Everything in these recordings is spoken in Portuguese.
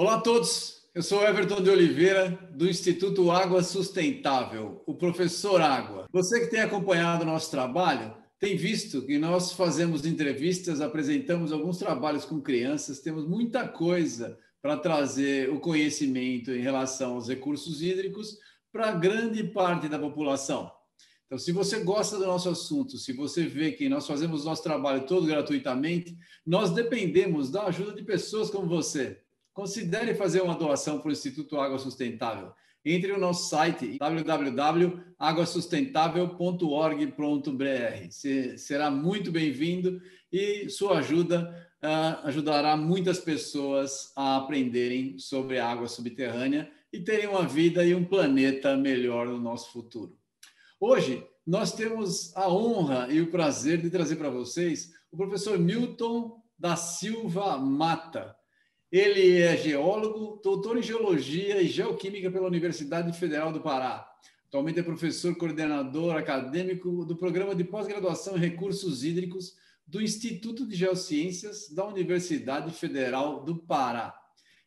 Olá a todos, eu sou Everton de Oliveira, do Instituto Água Sustentável, o professor Água. Você que tem acompanhado nosso trabalho, tem visto que nós fazemos entrevistas, apresentamos alguns trabalhos com crianças, temos muita coisa para trazer o conhecimento em relação aos recursos hídricos para grande parte da população. Então, se você gosta do nosso assunto, se você vê que nós fazemos nosso trabalho todo gratuitamente, nós dependemos da ajuda de pessoas como você. Considere fazer uma doação para o Instituto Água Sustentável. Entre no nosso site www.aguasustentável.org.br. Será muito bem-vindo e sua ajuda uh, ajudará muitas pessoas a aprenderem sobre a água subterrânea e terem uma vida e um planeta melhor no nosso futuro. Hoje, nós temos a honra e o prazer de trazer para vocês o professor Milton da Silva Mata. Ele é geólogo, doutor em geologia e geoquímica pela Universidade Federal do Pará. Atualmente é professor coordenador acadêmico do programa de pós-graduação em recursos hídricos do Instituto de Geociências da Universidade Federal do Pará.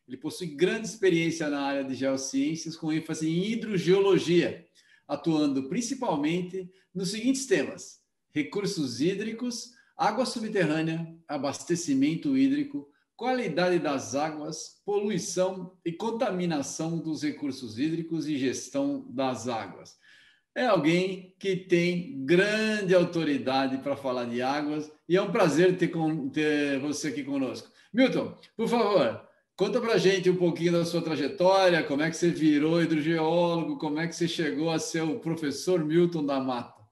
Ele possui grande experiência na área de geociências, com ênfase em hidrogeologia, atuando principalmente nos seguintes temas: recursos hídricos, água subterrânea, abastecimento hídrico, qualidade das águas, poluição e contaminação dos recursos hídricos e gestão das águas. É alguém que tem grande autoridade para falar de águas e é um prazer ter, ter você aqui conosco. Milton, por favor, conta para gente um pouquinho da sua trajetória, como é que você virou hidrogeólogo, como é que você chegou a ser o professor Milton da Mata.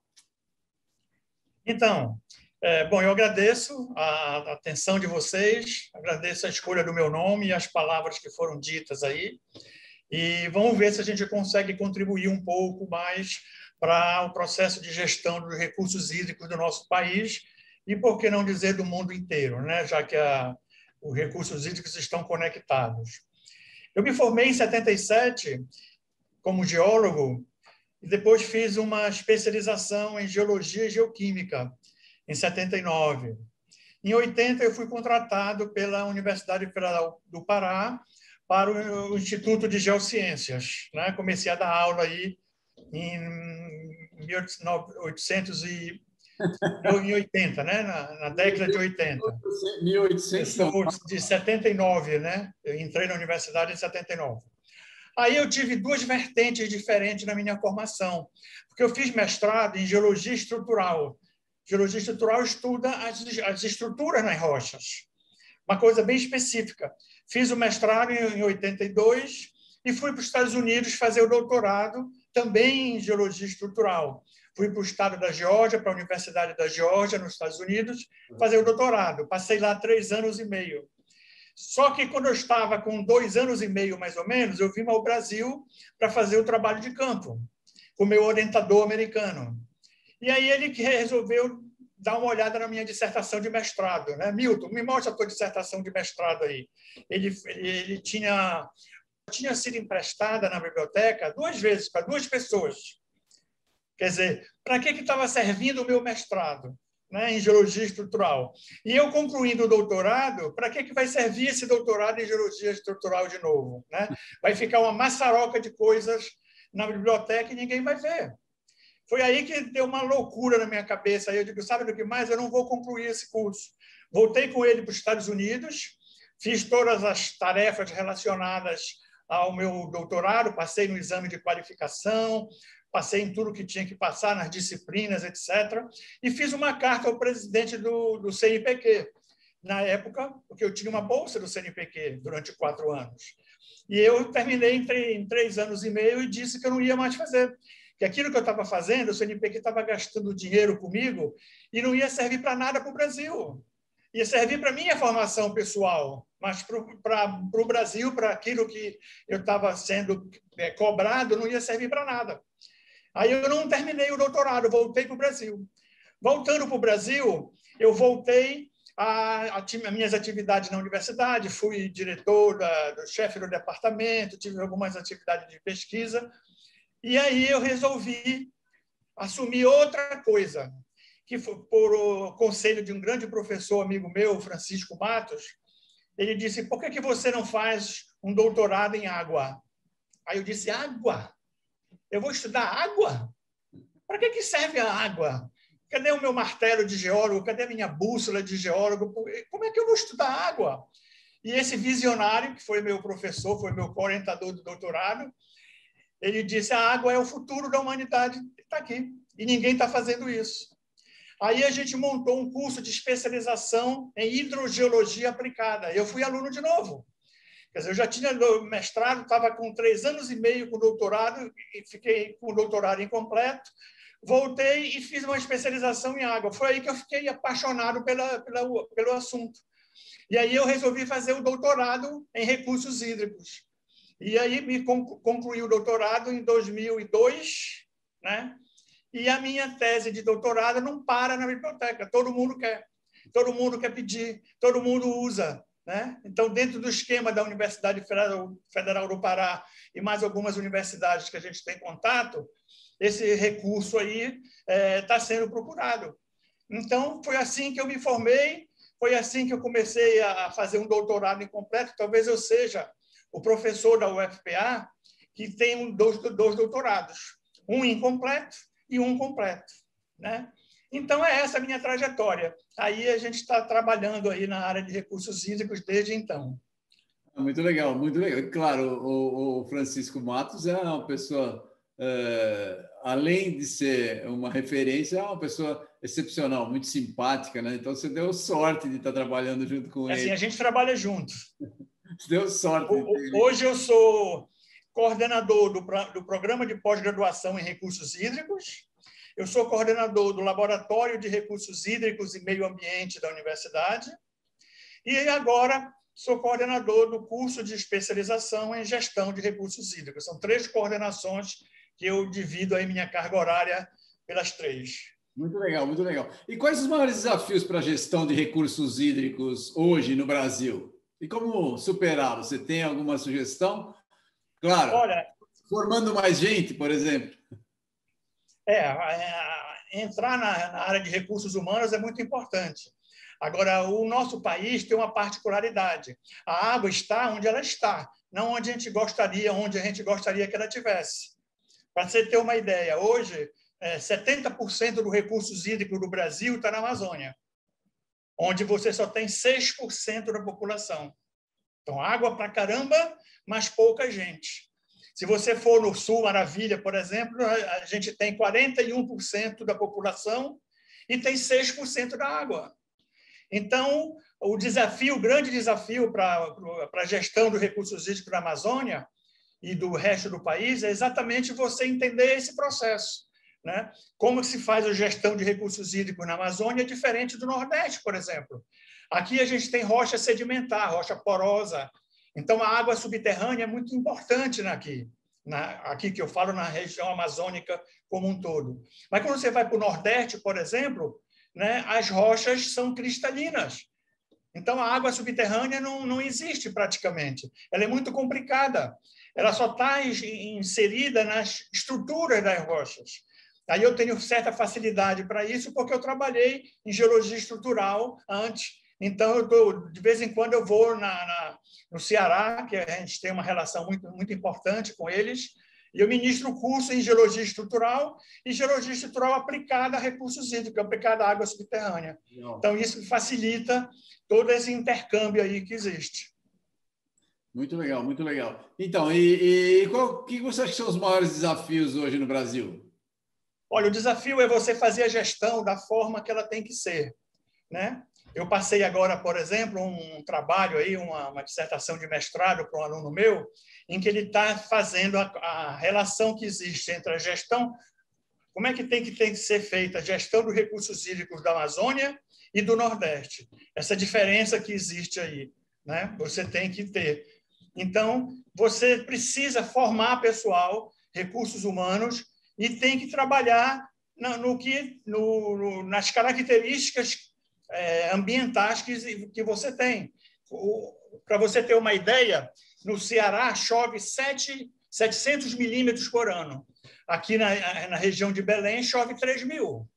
Então, é, bom, eu agradeço a atenção de vocês, agradeço a escolha do meu nome e as palavras que foram ditas aí. E vamos ver se a gente consegue contribuir um pouco mais para o processo de gestão dos recursos hídricos do nosso país e, por que não dizer, do mundo inteiro, né? já que a, os recursos hídricos estão conectados. Eu me formei em 77 como geólogo e depois fiz uma especialização em geologia e geoquímica em 79. Em 80, eu fui contratado pela Universidade Federal do Pará para o Instituto de Geociências. Né? Comecei a dar aula aí em 1880, né? na, na década de 80. 1800. De 79, né? Eu entrei na universidade em 79. Aí eu tive duas vertentes diferentes na minha formação, porque eu fiz mestrado em geologia estrutural, Geologia estrutural estuda as, as estruturas nas rochas, uma coisa bem específica. Fiz o mestrado em 82 e fui para os Estados Unidos fazer o doutorado também em geologia estrutural. Fui para o estado da Geórgia, para a Universidade da Geórgia, nos Estados Unidos, fazer o doutorado. Passei lá três anos e meio. Só que quando eu estava com dois anos e meio, mais ou menos, eu vim ao Brasil para fazer o trabalho de campo, com meu orientador americano. E aí ele resolveu dar uma olhada na minha dissertação de mestrado. Né? Milton, me mostra a tua dissertação de mestrado aí. Ele, ele, tinha, tinha sido emprestada na biblioteca duas vezes, para duas pessoas. Quer dizer, para que estava servindo o meu mestrado? Né, em geologia estrutural. E eu concluindo o doutorado, para que, que vai servir esse doutorado em geologia estrutural de novo? Né? Vai ficar uma maçaroca de coisas na biblioteca e ninguém vai ver. Foi aí que deu uma loucura na minha cabeça. Aí eu digo, sabe do que mais? Eu não vou concluir esse curso. Voltei com ele para os Estados Unidos, fiz todas as tarefas relacionadas ao meu doutorado, passei no exame de qualificação, passei em tudo que tinha que passar, nas disciplinas, etc. E fiz uma carta ao presidente do, do CNPq, na época, porque eu tinha uma bolsa do CNPq durante quatro anos. E eu terminei em, três anos e meio e disse que eu não ia mais fazer que aquilo que eu estava fazendo, o CNPq estava gastando dinheiro comigo e não ia servir para nada para o Brasil. Ia servir para minha formação pessoal, mas para o Brasil, para aquilo que eu estava sendo é, cobrado, não ia servir para nada. Aí eu não terminei o doutorado, voltei para o Brasil. Voltando para o Brasil, eu voltei a, minhas atividades na universidade, fui diretor, da, do chefe do departamento, tive algumas atividades de pesquisa, e aí eu resolvi assumir outra coisa, que foi por o conselho de um grande professor amigo meu, Francisco Matos, ele disse: por que, que você não faz um doutorado em água? Aí eu disse: água? Eu vou estudar água? Para que, que serve a água? Cadê o meu martelo de geólogo? Cadê a minha bússola de geólogo? Como é que eu vou estudar água? E esse visionário, que foi meu professor, foi meu orientador do doutorado, ele disse: a água é o futuro da humanidade. Está aqui. E ninguém está fazendo isso. Aí a gente montou um curso de especialização em hidrogeologia aplicada. Eu fui aluno de novo. Quer dizer, eu já tinha mestrado, estava com três anos e meio com doutorado, e fiquei com o doutorado incompleto. Voltei e fiz uma especialização em água. Foi aí que eu fiquei apaixonado pela, pela, pelo assunto. E aí eu resolvi fazer o doutorado em recursos hídricos. E aí me concluí o doutorado em 2002, né? E a minha tese de doutorado não para na biblioteca, todo mundo quer. Todo mundo quer pedir, todo mundo usa. Né? Então, dentro do esquema da Universidade Federal do Pará e mais algumas universidades que a gente tem contato, esse recurso aí está é, tá sendo procurado. Então, foi assim que eu me formei, foi assim que eu comecei a fazer um doutorado incompleto. Talvez eu seja o professor da UFPA que tem dois, dois doutorados, um incompleto e um completo. Né? Então, é essa a minha trajetória. Aí a gente está trabalhando aí na área de recursos hídricos desde então. Muito legal, muito legal. Claro, o, o Francisco Matos é uma pessoa, é, além de ser uma referência, é uma pessoa excepcional, muito simpática, né? Então você deu sorte de estar trabalhando junto com é ele. Assim, a gente trabalha junto. deu sorte. Hoje eu sou coordenador do, do programa de pós-graduação em recursos hídricos eu sou coordenador do Laboratório de Recursos Hídricos e Meio Ambiente da universidade e agora sou coordenador do curso de especialização em gestão de recursos hídricos. São três coordenações que eu divido aí minha carga horária pelas três. Muito legal, muito legal. E quais os maiores desafios para a gestão de recursos hídricos hoje no Brasil? E como superá-los? Você tem alguma sugestão? Claro. Olha, formando mais gente, por exemplo. É, é entrar na, na, área de recursos humanos é muito importante. Agora, o nosso país tem uma particularidade. A água está onde ela está, não onde a gente gostaria, onde a gente gostaria que ela tivesse. Para você ter uma ideia, hoje, é, 70% dos recursos hídricos do Brasil está na Amazônia, onde você só tem 6% da população. Então, água para caramba, mas pouca gente. Se você for no Sul Maravilha, por exemplo, a gente tem 41% da população e tem 6% da água. Então, o desafio, o grande desafio para a gestão dos recursos hídricos da Amazônia e do resto do país é exatamente você entender esse processo. Né? Como se faz a gestão de recursos hídricos na Amazônia diferente do Nordeste, por exemplo. Aqui a gente tem rocha sedimentar, rocha porosa, então, a água subterrânea é muito importante aqui, na, aqui que eu falo na região amazônica como um todo. Mas quando você vai para o Nordeste, por exemplo, né, as rochas são cristalinas. Então, a água subterrânea não, não existe praticamente. Ela é muito complicada. Ela só está inserida nas estruturas das rochas. Aí eu tenho certa facilidade para isso, porque eu trabalhei em geologia estrutural antes então, eu tô, de vez em quando eu vou na, na, no Ceará, que a gente tem uma relação muito, muito importante com eles, e eu ministro curso em geologia estrutural e geologia estrutural aplicada a recursos hídricos, aplicada à água subterrânea. Não. Então, isso facilita todo esse intercâmbio aí que existe. Muito legal, muito legal. Então, e, e qual que você acha que são os maiores desafios hoje no Brasil? Olha, o desafio é você fazer a gestão da forma que ela tem que ser, né? Eu passei agora, por exemplo, um trabalho aí, uma, uma dissertação de mestrado para um aluno meu, em que ele está fazendo a, a, relação que existe entre a gestão, como é que tem que, tem que ser feita a gestão dos recursos hídricos da Amazônia e do Nordeste. Essa diferença que existe aí, né? Você tem que ter. Então, você precisa formar pessoal, recursos humanos, e tem que trabalhar no, no que, no, no, nas características é, ambientais que, que você tem. Para você ter uma ideia, no Ceará chove 7, 700 milímetros por ano. Aqui na, na região de Belém chove 3 mil.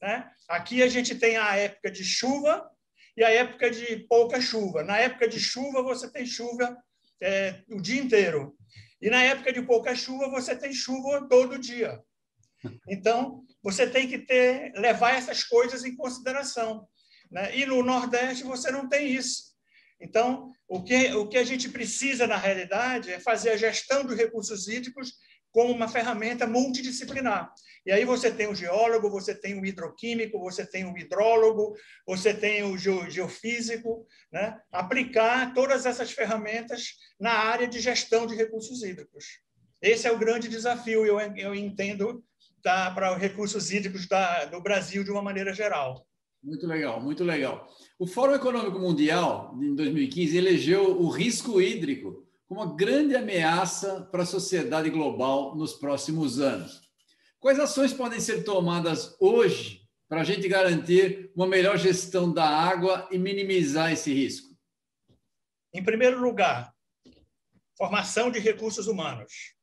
Né? Aqui a gente tem a época de chuva e a época de pouca chuva. Na época de chuva, você tem chuva é, o dia inteiro. E na época de pouca chuva, você tem chuva todo dia. Então, você tem que ter, levar essas coisas em consideração. Né? E no Nordeste, você não tem isso. Então, o que, o que a gente precisa, na realidade, é fazer a gestão dos recursos hídricos como uma ferramenta multidisciplinar. E aí você tem o geólogo, você tem o hidroquímico, você tem o hidrólogo, você tem o geofísico, né? aplicar todas essas ferramentas na área de gestão de recursos hídricos. Esse é o grande desafio, eu, eu entendo, tá, para os recursos hídricos da, do Brasil de uma maneira geral. Muito legal, muito legal. O Fórum Econômico Mundial, em 2015, elegeu o risco hídrico como uma grande ameaça para a sociedade global nos próximos anos. Quais ações podem ser tomadas hoje para a gente garantir uma melhor gestão da água e minimizar esse risco? Em primeiro lugar, formação de recursos humanos.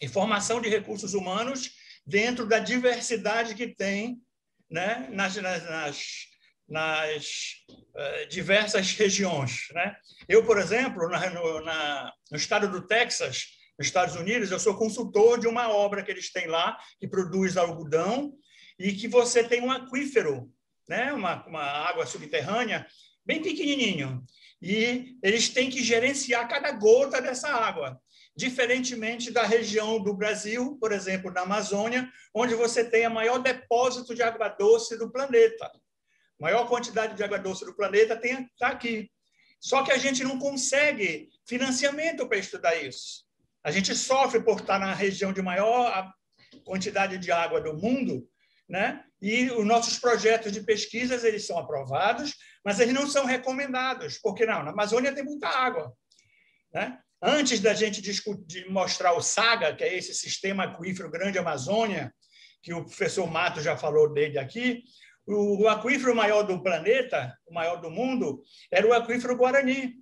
E formação de recursos humanos dentro da diversidade que tem né, nas, nas, nas nas uh, diversas regiões. Né? Eu, por exemplo, na, no, na, no estado do Texas, nos Estados Unidos, eu sou consultor de uma obra que eles têm lá, que produz algodão, e que você tem um aquífero, né? uma, uma água subterrânea, bem pequenininho. E eles têm que gerenciar cada gota dessa água diferentemente da região do Brasil, por exemplo, na Amazônia, onde você tem o maior depósito de água doce do planeta maior quantidade de água doce do planeta está aqui. Só que a gente não consegue financiamento para estudar isso. A gente sofre por estar na região de maior quantidade de água do mundo, né? E os nossos projetos de pesquisas eles são aprovados, mas eles não são recomendados, porque não, na Amazônia tem muita água, né? Antes da gente discutir, mostrar o SAGA, que é esse sistema aquífero Grande Amazônia, que o professor Mato já falou dele aqui, o, aquífero maior do planeta, o maior do mundo, era o aquífero Guarani,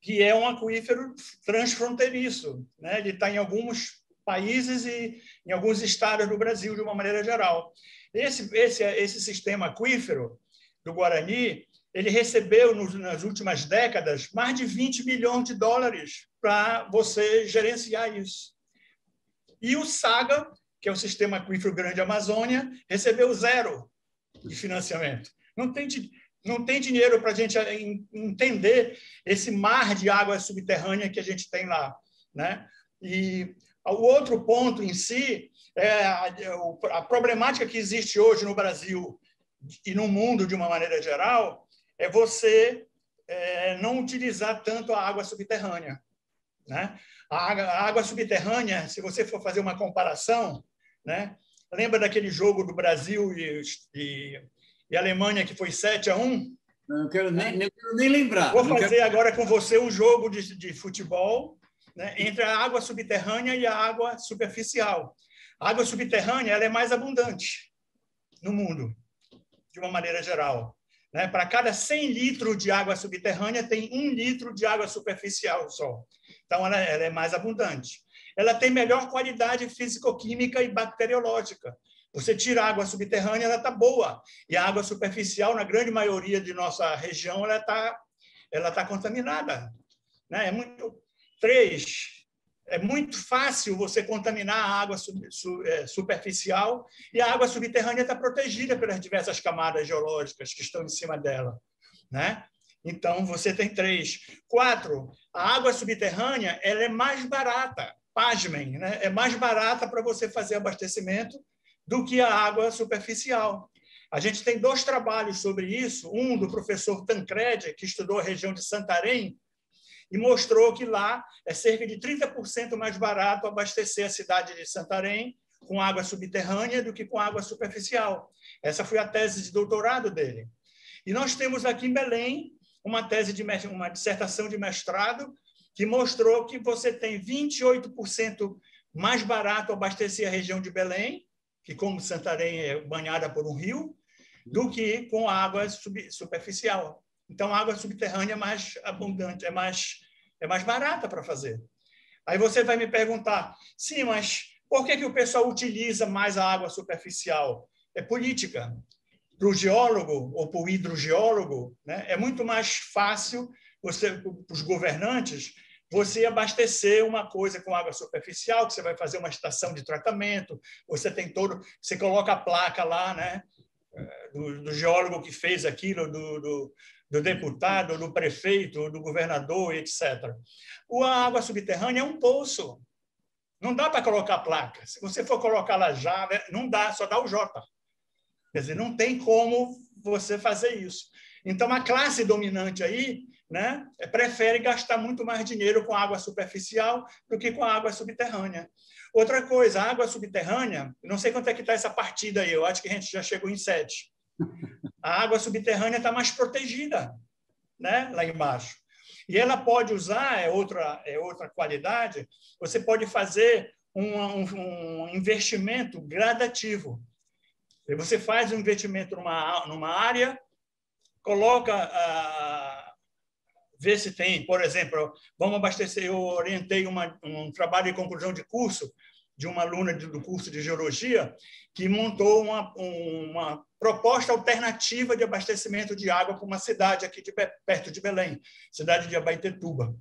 que é um aquífero transfronteiriço. Né? Ele está em alguns países e em alguns estados do Brasil, de uma maneira geral. Esse, esse, esse sistema aquífero do Guarani, ele recebeu nos, nas últimas décadas mais de 20 bilhões de dólares para você gerenciar isso. E o SAGA, que é o Sistema Aquífero Grande Amazônia, recebeu zero de financiamento. Não tem, não tem dinheiro para a gente entender esse mar de água subterrânea que a gente tem lá. Né? E o outro ponto em si é a, a problemática que existe hoje no Brasil e no mundo de uma maneira geral é você é, não utilizar tanto a água subterrânea. Né? A, água, a água subterrânea, se você for fazer uma comparação, né? Lembra daquele jogo do Brasil e, e, e Alemanha que foi 7 a 1? Não quero nem, não quero nem lembrar. Vou fazer quero... agora com você um jogo de, de futebol né, entre a água subterrânea e a água superficial. A água subterrânea ela é mais abundante no mundo, de uma maneira geral. Né? Para cada 100 litros de água subterrânea, tem um litro de água superficial só. Então, ela, ela é mais abundante ela tem melhor qualidade físico-química e bacteriológica. Você tira a água subterrânea, ela está boa. E a água superficial, na grande maioria de nossa região, ela está ela tá contaminada. Né? É muito... Três, é muito fácil você contaminar a água é, superficial e a água subterrânea está protegida pelas diversas camadas geológicas que estão em cima dela. Né? Então, você tem três. Quatro, a água subterrânea ela é mais barata pasmem, né? é mais barata para você fazer abastecimento do que a água superficial. A gente tem dois trabalhos sobre isso, um do professor Tancredi, que estudou a região de Santarém, e mostrou que lá é cerca de 30% mais barato abastecer a cidade de Santarém com água subterrânea do que com água superficial. Essa foi a tese de doutorado dele. E nós temos aqui em Belém uma tese de uma dissertação de mestrado que mostrou que você tem 28% mais barato abastecer a região de Belém, que como Santarém é banhada por um rio, do que com água superficial. Então, a água subterrânea é mais abundante, é mais, é mais barata para fazer. Aí você vai me perguntar, sim, mas por que, que o pessoal utiliza mais a água superficial? É política. para o geólogo ou para o hidrogeólogo, né, é muito mais fácil você, os governantes, você abastecer uma coisa com água superficial, que você vai fazer uma estação de tratamento, você tem todo, você coloca a placa lá, né, do, do geólogo que fez aquilo, do, do, do deputado, do prefeito, do governador, etc. A água subterrânea é um poço. Não dá para colocar placa. Se você for colocar lá já, né, não dá, só dá o J. Quer dizer, não tem como você fazer isso. Então, a classe dominante aí né, prefere gastar muito mais dinheiro com água superficial do que com água subterrânea. Outra coisa, água subterrânea, não sei quanto é que está essa partida aí, eu acho que a gente já chegou em sete. A água subterrânea está mais protegida, né, lá embaixo. E ela pode usar, é outra, é outra qualidade, você pode fazer um, um, um investimento gradativo. Você faz um investimento numa, numa área, coloca a, ver se tem, por exemplo, vamos abastecer. Eu orientei uma, um trabalho de conclusão de curso de uma aluna do curso de geologia que montou uma, uma proposta alternativa de abastecimento de água para uma cidade aqui de, perto de Belém, cidade de Abaetetuba.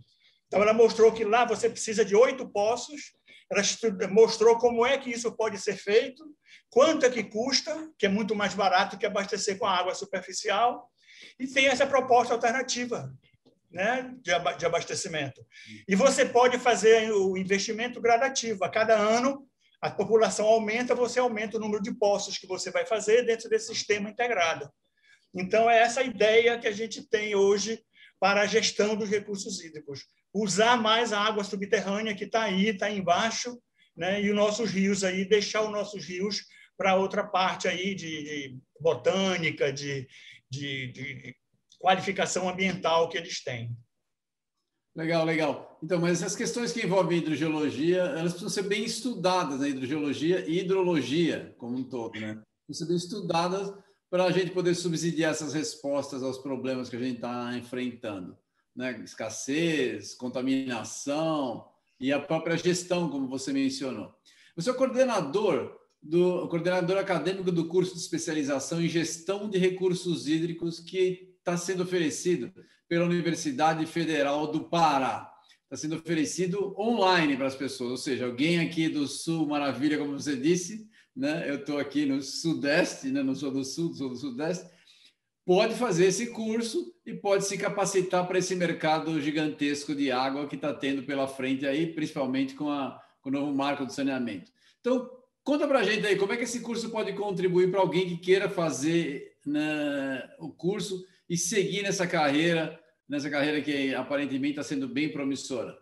Então, ela mostrou que lá você precisa de oito poços, ela mostrou como é que isso pode ser feito, quanto é que custa, que é muito mais barato que abastecer com água superficial, e tem essa proposta alternativa né, de, abastecimento. E você pode fazer o investimento gradativo. A cada ano, a população aumenta, você aumenta o número de postos que você vai fazer dentro desse sistema integrado. Então, é essa ideia que a gente tem hoje para a gestão dos recursos hídricos. Usar mais a água subterrânea que está aí, está embaixo, né? e os nossos rios aí, deixar os nossos rios para outra parte aí de, de botânica, de, de, de qualificação ambiental que eles têm. Legal, legal. Então, mas as questões que envolvem hidrogeologia, elas precisam ser bem estudadas, né? Hidrogeologia e hidrologia como um todo, né? Precisam ser bem estudadas para a gente poder subsidiar essas respostas aos problemas que a gente está enfrentando, né? Escassez, contaminação e a própria gestão, como você mencionou. Você é coordenador do coordenador acadêmico do curso de especialização em gestão de recursos hídricos que está sendo oferecido pela Universidade Federal do Pará. Está sendo oferecido online para as pessoas, ou seja, alguém aqui do Sul, maravilha, como você disse, né? eu estou aqui no Sudeste, né? não sou do Sul, sou do Sudeste, pode fazer esse curso e pode se capacitar para esse mercado gigantesco de água que está tendo pela frente aí, principalmente com, a, com o novo marco do saneamento. Então, conta para a gente aí, como é que esse curso pode contribuir para alguém que queira fazer né, o curso e seguir nessa carreira, nessa carreira que aparentemente está sendo bem promissora?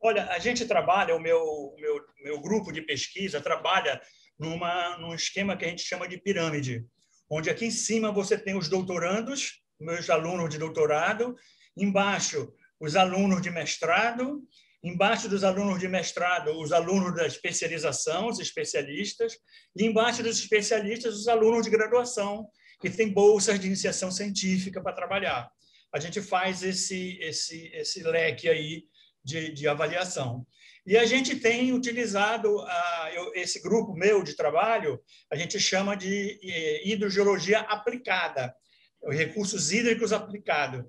Olha, a gente trabalha, o meu, meu, meu grupo de pesquisa trabalha numa, num esquema que a gente chama de pirâmide, onde aqui em cima você tem os doutorandos, meus alunos de doutorado, embaixo os alunos de mestrado, embaixo dos alunos de mestrado, os alunos da especialização, os especialistas, e embaixo dos especialistas, os alunos de graduação, que tem bolsas de iniciação científica para trabalhar. A gente faz esse, esse, esse leque aí de, de avaliação. E a gente tem utilizado a, eu, esse grupo meu de trabalho, a gente chama de eh, hidrogeologia aplicada, recursos hídricos aplicados.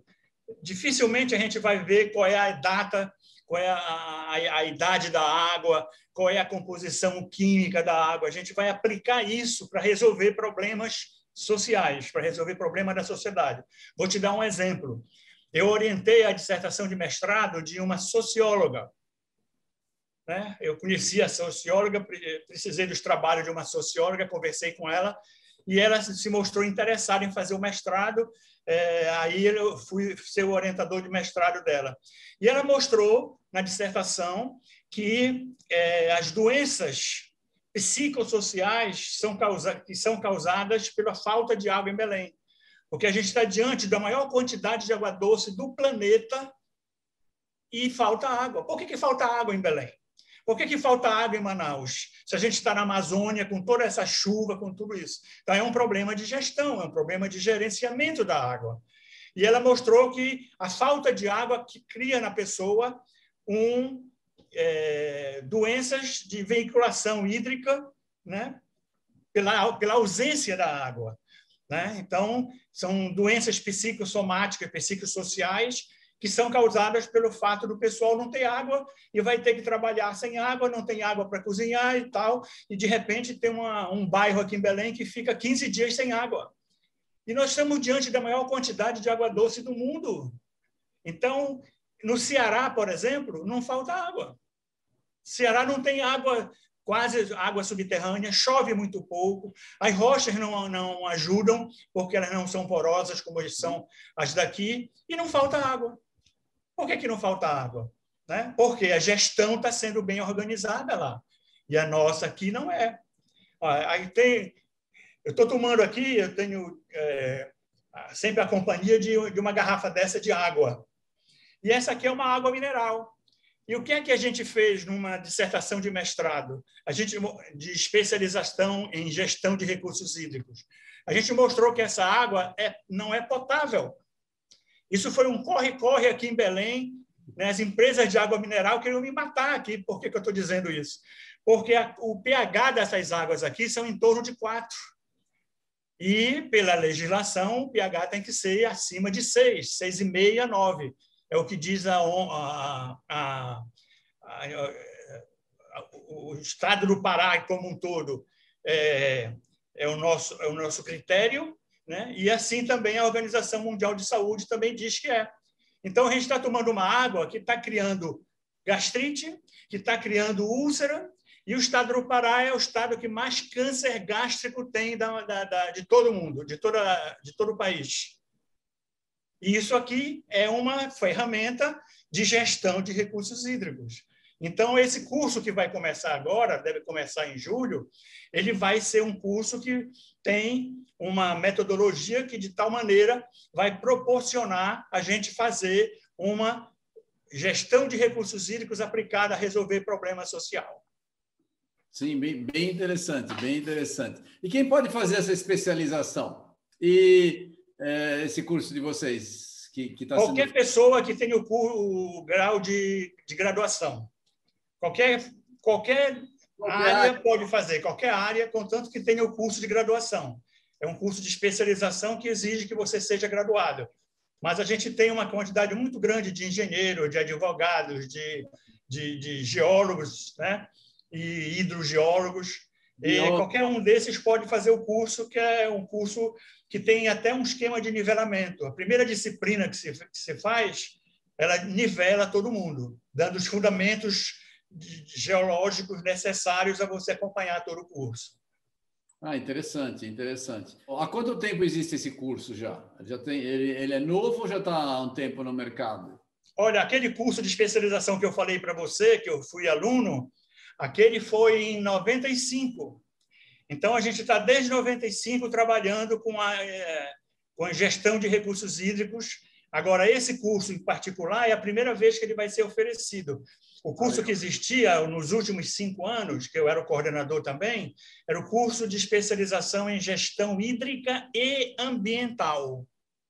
Dificilmente a gente vai ver qual é a data, qual é a, a, a idade da água, qual é a composição química da água. A gente vai aplicar isso para resolver problemas sociais, para resolver problemas da sociedade. Vou te dar um exemplo. Eu orientei a dissertação de mestrado de uma socióloga. Né? Eu conheci a socióloga, precisei dos trabalhos de uma socióloga, conversei com ela e ela se mostrou interessada em fazer o mestrado. É, aí eu fui ser o orientador de mestrado dela. E ela mostrou na dissertação que é, as doenças psicossociais são causa, que são causadas pela falta de água em Belém. Porque a gente está diante da maior quantidade de água doce do planeta e falta água. Por que, que falta água em Belém? Por que, que falta água em Manaus? Se a gente está na Amazônia com toda essa chuva, com tudo isso. Então, é um problema de gestão, é um problema de gerenciamento da água. E ela mostrou que a falta de água que cria na pessoa um é, doenças de veiculação hídrica, né? pela, pela ausência da água. Né? Então, são doenças psicossomáticas, psicossociais, que são causadas pelo fato do pessoal não ter água e vai ter que trabalhar sem água, não tem água para cozinhar e tal, e de repente tem uma, um bairro aqui em Belém que fica 15 dias sem água. E nós estamos diante da maior quantidade de água doce do mundo. Então, no Ceará, por exemplo, não falta água. Ceará não tem água, quase água subterrânea, chove muito pouco, as rochas não, não ajudam, porque elas não são porosas como são as daqui, e não falta água. Por que, que não falta água? Né? Porque a gestão está sendo bem organizada lá. E a nossa aqui não é. Aí tem, eu estou tomando aqui, eu tenho é, sempre a companhia de, de uma garrafa dessa de água. E essa aqui é uma água mineral. E o que é que a gente fez numa dissertação de mestrado? A gente de especialização em gestão de recursos hídricos. A gente mostrou que essa água é, não é potável. Isso foi um corre-corre aqui em Belém. Né? As empresas de água mineral queriam me matar aqui. Por que, que eu estou dizendo isso? Porque a, o pH dessas águas aqui são em torno de 4. E, pela legislação, o pH tem que ser acima de 6, 6,5 a 9 é o que diz a, a, a, o Estado do Pará como um todo, é, é, o, nosso, é o nosso critério, né? e assim também a Organização Mundial de Saúde também diz que é. Então, a gente está tomando uma água que está criando gastrite, que está criando úlcera, e o estado do Pará é o estado que mais câncer gástrico tem da, da, da, de todo mundo, de, toda, de todo o país. E isso aqui é uma ferramenta de gestão de recursos hídricos. Então, esse curso que vai começar agora, deve começar em julho, ele vai ser um curso que tem uma metodologia que, de tal maneira, vai proporcionar a gente fazer uma gestão de recursos hídricos aplicada a resolver problema social. Sim, bem, bem interessante, bem interessante. E quem pode fazer essa especialização? E é, esse curso de vocês? Que, que tá Qualquer sendo... pessoa que tenha o, o grau de, de graduação. Qualquer, qualquer, qualquer área, área pode fazer, qualquer área, contanto que tenha o curso de graduação. É um curso de especialização que exige que você seja graduado. Mas a gente tem uma quantidade muito grande de engenheiros, de advogados, de, de, de geólogos né? e hidrogeólogos. E qualquer um desses pode fazer o curso, que é um curso que tem até um esquema de nivelamento. A primeira disciplina que se, que se faz, ela nivela todo mundo, dando os fundamentos geológicos necessários a você acompanhar todo o curso. Ah, interessante, interessante. Há quanto tempo existe esse curso já? Já tem, ele, ele é novo ou já está há um tempo no mercado? Olha, aquele curso de especialização que eu falei para você, que eu fui aluno, aquele foi em 95. Então, a gente está desde 95 trabalhando com a, é, com a gestão de recursos hídricos. Agora, esse curso em particular é a primeira vez que ele vai ser oferecido. O curso que existia nos últimos cinco anos, que eu era o coordenador também, era o curso de especialização em gestão hídrica e ambiental.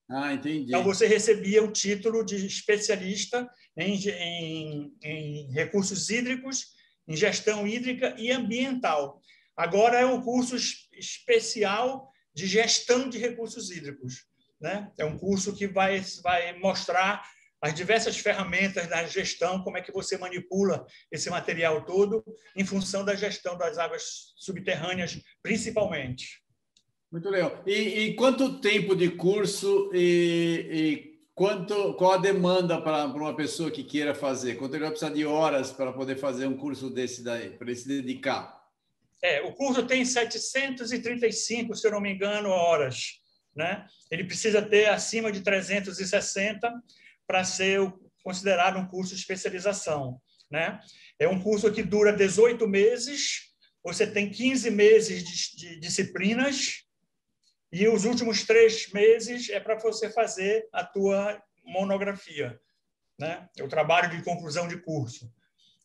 Ah, entendi. Então, você recebia o título de especialista em, em, em recursos hídricos, em gestão hídrica e ambiental. Agora é um curso especial de gestão de recursos hídricos. Né? É um curso que vai, vai mostrar as diversas ferramentas da gestão, como é que você manipula esse material todo em função da gestão das águas subterrâneas, principalmente. Muito legal. E, e quanto tempo de curso e, e, quanto, qual a demanda para uma pessoa que queira fazer? Quanto ele vai precisar de horas para poder fazer um curso desse daí, para ele se dedicar? É, o curso tem 735, se eu não me engano, horas. Né? Ele precisa ter acima de 360 para ser considerado um curso de especialização. Né? É um curso que dura 18 meses, você tem 15 meses de, de disciplinas e os últimos três meses é para você fazer a tua monografia, né? É o trabalho de conclusão de curso.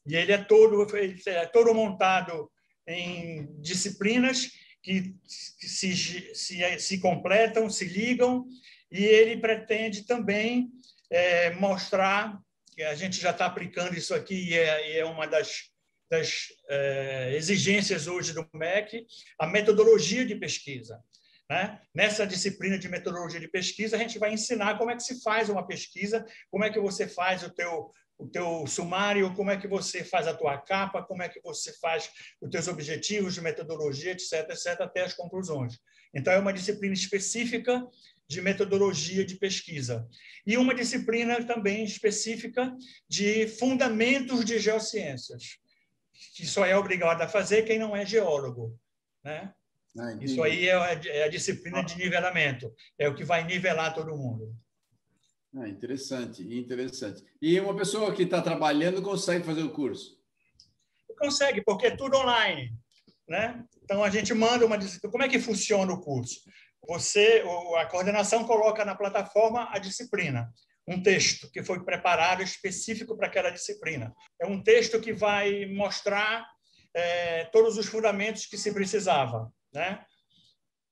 E ele é todo, ele é todo montado em disciplinas que se, se, se completam, se ligam, e ele pretende também é, mostrar que a gente já está aplicando isso aqui, e é, e é uma das, das é, exigências hoje do MEC, a metodologia de pesquisa. Né? Nessa disciplina de metodologia de pesquisa, a gente vai ensinar como é que se faz uma pesquisa, como é que você faz o teu, o teu sumário, como é que você faz a tua capa, como é que você faz os teus objetivos de metodologia, etc., etc., até as conclusões. Então, é uma disciplina específica de metodologia de pesquisa. E uma disciplina também específica de fundamentos de geociências, que só é obrigado a fazer quem não é geólogo. Né? Ah, Isso aí é a, é a disciplina de nivelamento, é o que vai nivelar todo mundo. Ah, interessante, interessante. E uma pessoa que está trabalhando consegue fazer o curso? Consegue, porque é tudo online. Né? Então, a gente manda uma... Como é que funciona o curso? Você, a coordenação coloca na plataforma a disciplina, um texto que foi preparado específico para aquela disciplina. É um texto que vai mostrar é, todos os fundamentos que se precisava. Né?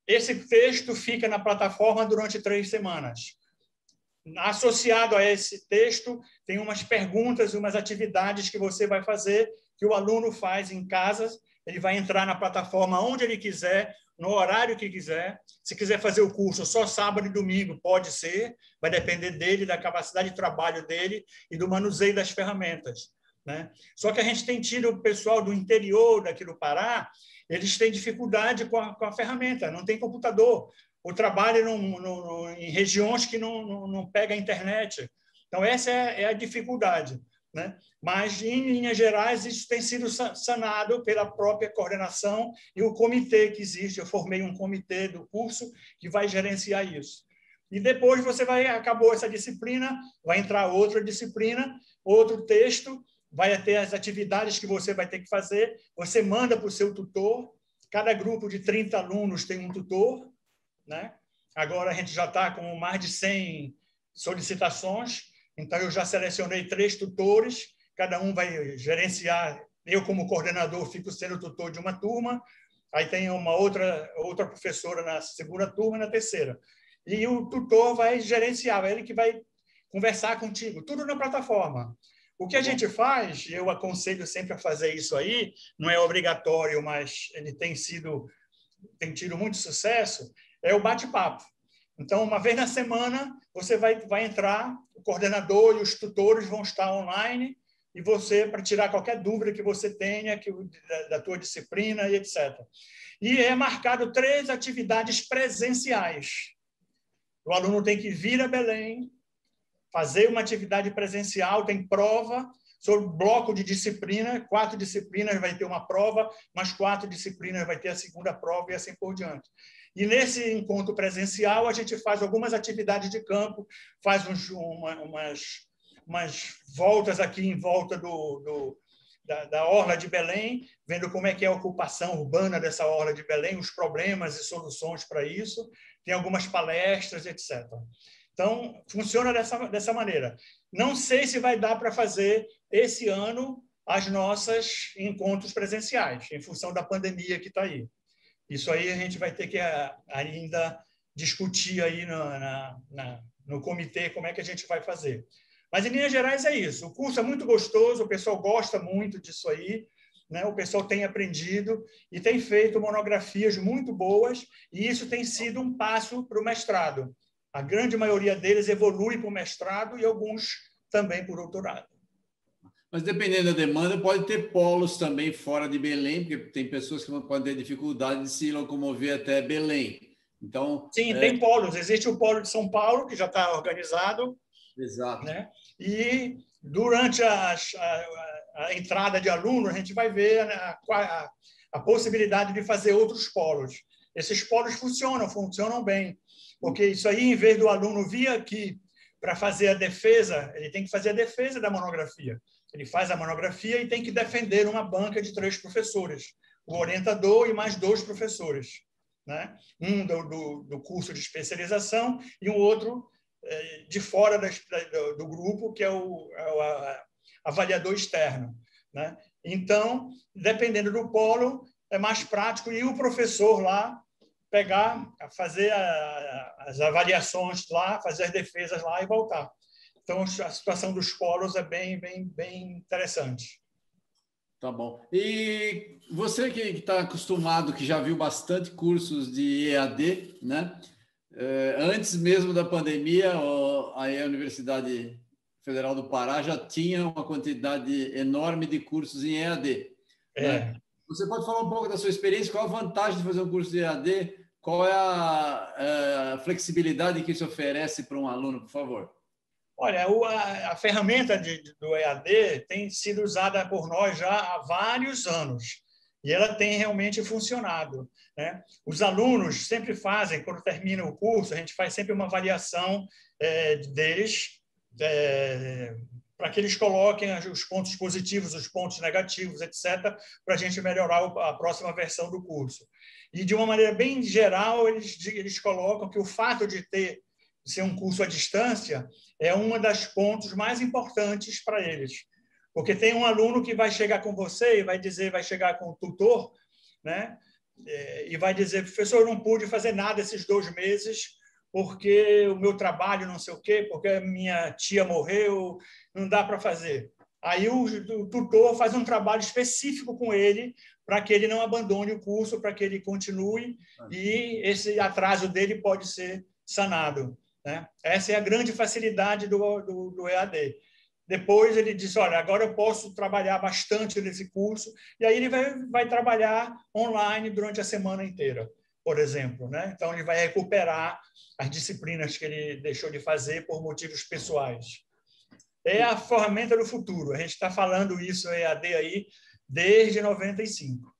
Esse texto fica na plataforma durante três semanas. Associado a esse texto, tem umas perguntas e umas atividades que você vai fazer, que o aluno faz em casa. Ele vai entrar na plataforma onde ele quiser, no horário que quiser. Se quiser fazer o curso só sábado e domingo, pode ser, vai depender dele, da capacidade de trabalho dele e do manuseio das ferramentas. Né? Só que a gente tem tido o pessoal do interior daqui do Pará, eles têm dificuldade com a, com a ferramenta, não tem computador, ou trabalham em regiões que não, não, não pega a internet. Então, essa é, é a dificuldade. Né? Mas, em linhas gerais, isso tem sido sanado pela própria coordenação e o comitê que existe. Eu formei um comitê do curso que vai gerenciar isso. E depois você vai, acabou essa disciplina, vai entrar outra disciplina, outro texto, vai ter as atividades que você vai ter que fazer, você manda para o seu tutor, cada grupo de 30 alunos tem um tutor, né? Agora a gente já está com mais de 100 solicitações, então, eu já selecionei três tutores, cada um vai gerenciar. Eu, como coordenador, fico sendo tutor de uma turma, aí tem uma outra, outra professora na segunda turma e na terceira. E o tutor vai gerenciar, é ele que vai conversar contigo, tudo na plataforma. O que a gente faz, eu aconselho sempre a fazer isso aí, não é obrigatório, mas ele tem sido tem tido muito sucesso, é o bate-papo. Então, uma vez na semana, você vai, vai entrar, o coordenador e os tutores vão estar online e você, para tirar qualquer dúvida que você tenha que, da, da tua disciplina e etc. E é marcado três atividades presenciais. O aluno tem que vir a Belém, fazer uma atividade presencial, tem prova sobre bloco de disciplina, quatro disciplinas vai ter uma prova, mais quatro disciplinas vai ter a segunda prova e assim por diante. E nesse encontro presencial, a gente faz algumas atividades de campo, faz uns, uma, umas, umas voltas aqui em volta do, do da, da, Orla de Belém, vendo como é que é a ocupação urbana dessa Orla de Belém, os problemas e soluções para isso. Tem algumas palestras, etc. Então, funciona dessa, dessa maneira. Não sei se vai dar para fazer esse ano as nossas encontros presenciais, em função da pandemia que está aí. Isso aí a gente vai ter que eh, ainda discutir aí no, na, na, no comitê como é que a gente vai fazer. Mas, em linhas gerais, é isso. O curso é muito gostoso, o pessoal gosta muito disso aí, né? o pessoal tem aprendido e tem feito monografias muito boas, e isso tem sido um passo para o mestrado. A grande maioria deles evolui para o mestrado e alguns também para o doutorado. Mas dependendo da demanda, pode ter polos também fora de Belém, porque tem pessoas que podem ter dificuldade de se locomover até Belém. Então, Sim, é... tem polos. Existe o polo de São Paulo, que já está organizado. Exato. Né? E durante a, a, a, entrada de aluno, a gente vai ver a, a, a possibilidade de fazer outros polos. Esses polos funcionam, funcionam bem, porque isso aí, em vez do aluno vir aqui para fazer a defesa, ele tem que fazer a defesa da monografia. Ele faz a monografia e tem que defender uma banca de três professores, o orientador e mais dois professores. Né? Um do, do, do curso de especialização e um outro é, de fora da, do, do, grupo, que é o, é o a, avaliador externo. Né? Então, dependendo do polo, é mais prático e o professor lá pegar, fazer a, as avaliações lá, fazer as defesas lá e voltar. Então, a situação dos polos é bem, bem, bem interessante. Tá bom. E você que está acostumado, que já viu bastante cursos de EAD, né? É, antes mesmo da pandemia, a Universidade Federal do Pará já tinha uma quantidade enorme de cursos em EAD. É. Né? Você pode falar um pouco da sua experiência? Qual a vantagem de fazer um curso de EAD? Qual é a, é, a flexibilidade que isso oferece para um aluno, por favor? Olha, a, a ferramenta de, do EAD tem sido usada por nós já há vários anos e ela tem realmente funcionado. Né? Os alunos sempre fazem, quando termina o curso, a gente faz sempre uma avaliação é, deles é, para que eles coloquem os pontos positivos, os pontos negativos, etc., para a gente melhorar a próxima versão do curso. E, de uma maneira bem geral, eles, eles colocam que o fato de ter de ser um curso à distância é uma das pontos mais importantes para eles. Porque tem um aluno que vai chegar com você e vai dizer, vai chegar com o tutor, né? É, e vai dizer, professor, eu não pude fazer nada esses dois meses porque o meu trabalho não sei o quê, porque minha tia morreu, não dá para fazer. Aí o, o, tutor faz um trabalho específico com ele para que ele não abandone o curso, para que ele continue e esse atraso dele pode ser sanado. Né? Essa é a grande facilidade do, do, do EAD. Depois ele disse, olha, agora eu posso trabalhar bastante nesse curso, e aí ele vai, vai trabalhar online durante a semana inteira, por exemplo. Né? Então, ele vai recuperar as disciplinas que ele deixou de fazer por motivos pessoais é a ferramenta do futuro. A gente está falando isso EAD aí desde 95.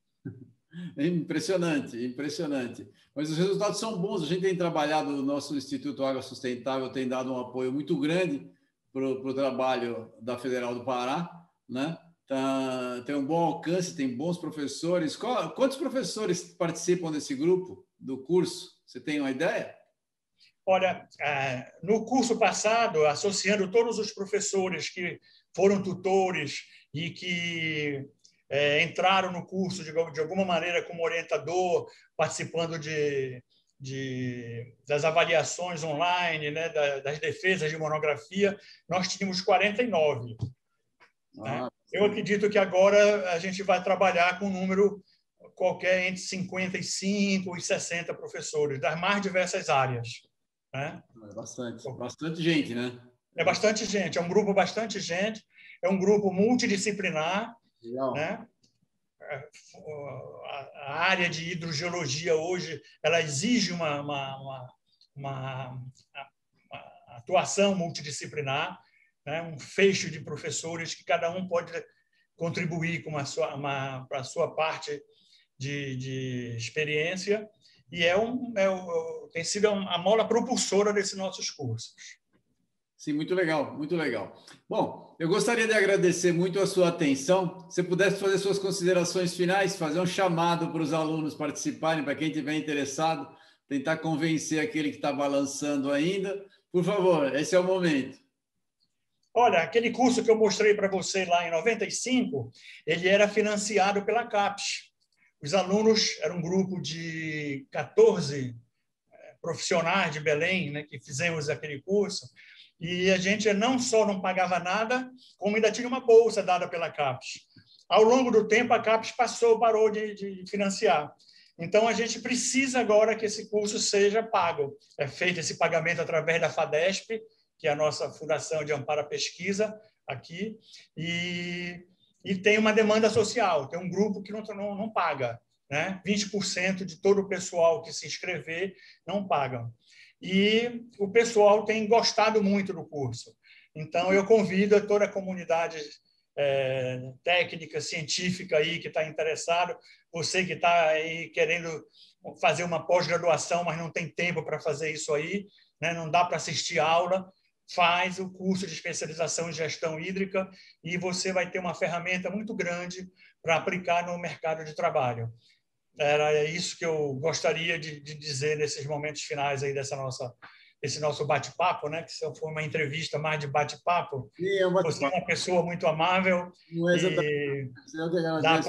É impressionante, impressionante. Mas os resultados são bons. A gente tem trabalhado no nosso Instituto Água Sustentável, tem dado um apoio muito grande para o trabalho da Federal do Pará, né? Tá, tem um bom alcance, tem bons professores. Qual, quantos professores participam desse grupo do curso? Você tem uma ideia? Olha, é, no curso passado, associando todos os professores que foram tutores e que é, entraram no curso de, de, alguma maneira como orientador, participando de, de das avaliações online, né, das defesas de monografia, nós tínhamos 49. Né? Ah, né? Eu acredito que agora a gente vai trabalhar com um número qualquer entre 55 e 60 professores, das mais diversas áreas. Né? É bastante, bastante gente, né? É bastante gente, é um grupo bastante gente, é um grupo multidisciplinar, Legal. né? É, a área de hidrogeologia hoje ela exige uma, uma, uma, uma, uma atuação multidisciplinar, né? um fecho de professores que cada um pode contribuir com a sua, uma, a sua parte de, de experiência e é um, é um, tem sido a mola propulsora desses nossos cursos. Sim, muito legal, muito legal. Bom, eu gostaria de agradecer muito a sua atenção. Se pudesse fazer suas considerações finais, fazer um chamado para os alunos participarem, para quem estiver interessado, tentar convencer aquele que está balançando ainda. Por favor, esse é o momento. Olha, aquele curso que eu mostrei para você lá em 95, ele era financiado pela CAPES. Os alunos eram um grupo de 14 eh, profissionais de Belém, né, que fizemos aquele curso, e a gente não só não pagava nada, como ainda tinha uma bolsa dada pela CAPES. Ao longo do tempo, a CAPES passou, parou de, de financiar. Então, a gente precisa agora que esse curso seja pago. É feito esse pagamento através da FADESP, que é a nossa Fundação de Amparo à Pesquisa aqui, e e tem uma demanda social, tem um grupo que não, não, não paga. Né? 20% de todo o pessoal que se inscrever não pagam. E o pessoal tem gostado muito do curso. Então, eu convido a toda a comunidade é, técnica, científica aí que está interessado, você que está aí querendo fazer uma pós-graduação, mas não tem tempo para fazer isso aí, né? não dá para assistir aula, faz o curso de especialização em gestão hídrica e você vai ter uma ferramenta muito grande para aplicar no mercado de trabalho. Era isso que eu gostaria de, de dizer nesses momentos finais aí dessa nossa esse nosso bate-papo, né? Que foi uma entrevista mais de bate-papo. É um bate você é uma pessoa muito amável é e dá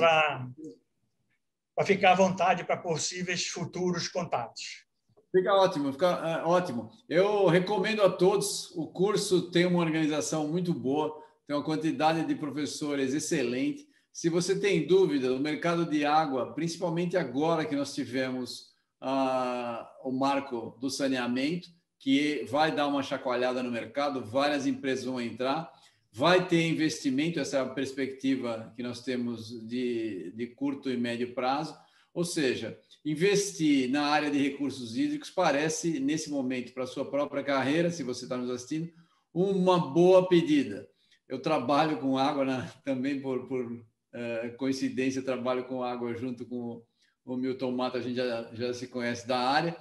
para ficar à vontade para possíveis futuros contatos. Fica ótimo, fica é, ótimo. Eu recomendo a todos. O curso tem uma organização muito boa, tem uma quantidade de professores excelente. Se você tem dúvida, o mercado de água, principalmente agora que nós tivemos ah, o marco do saneamento, que vai dar uma chacoalhada no mercado, várias empresas vão entrar, vai ter investimento, essa é a perspectiva que nós temos de, de curto e médio prazo, ou seja, investir na área de recursos hídricos parece, nesse momento, para a sua própria carreira, se você está nos assistindo, uma boa pedida. Eu trabalho com água, né? também por, por uh, coincidência, trabalho com água junto com o Milton Mata, a gente já, já se conhece da área,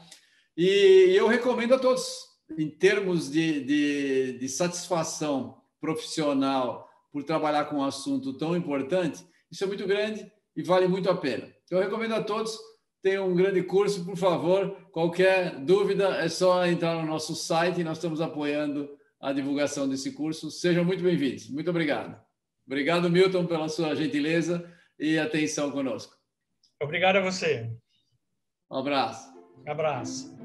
e eu recomendo a todos, em termos de, de, de satisfação profissional por trabalhar com um assunto tão importante, isso é muito grande e vale muito a pena. Então, eu recomendo a todos, tenham um grande curso, por favor. Qualquer dúvida é só entrar no nosso site, nós estamos apoiando a divulgação desse curso. Sejam muito bem-vindos. Muito obrigado. Obrigado, Milton, pela sua gentileza e atenção conosco. Obrigado a você. Um abraço. Um abraço.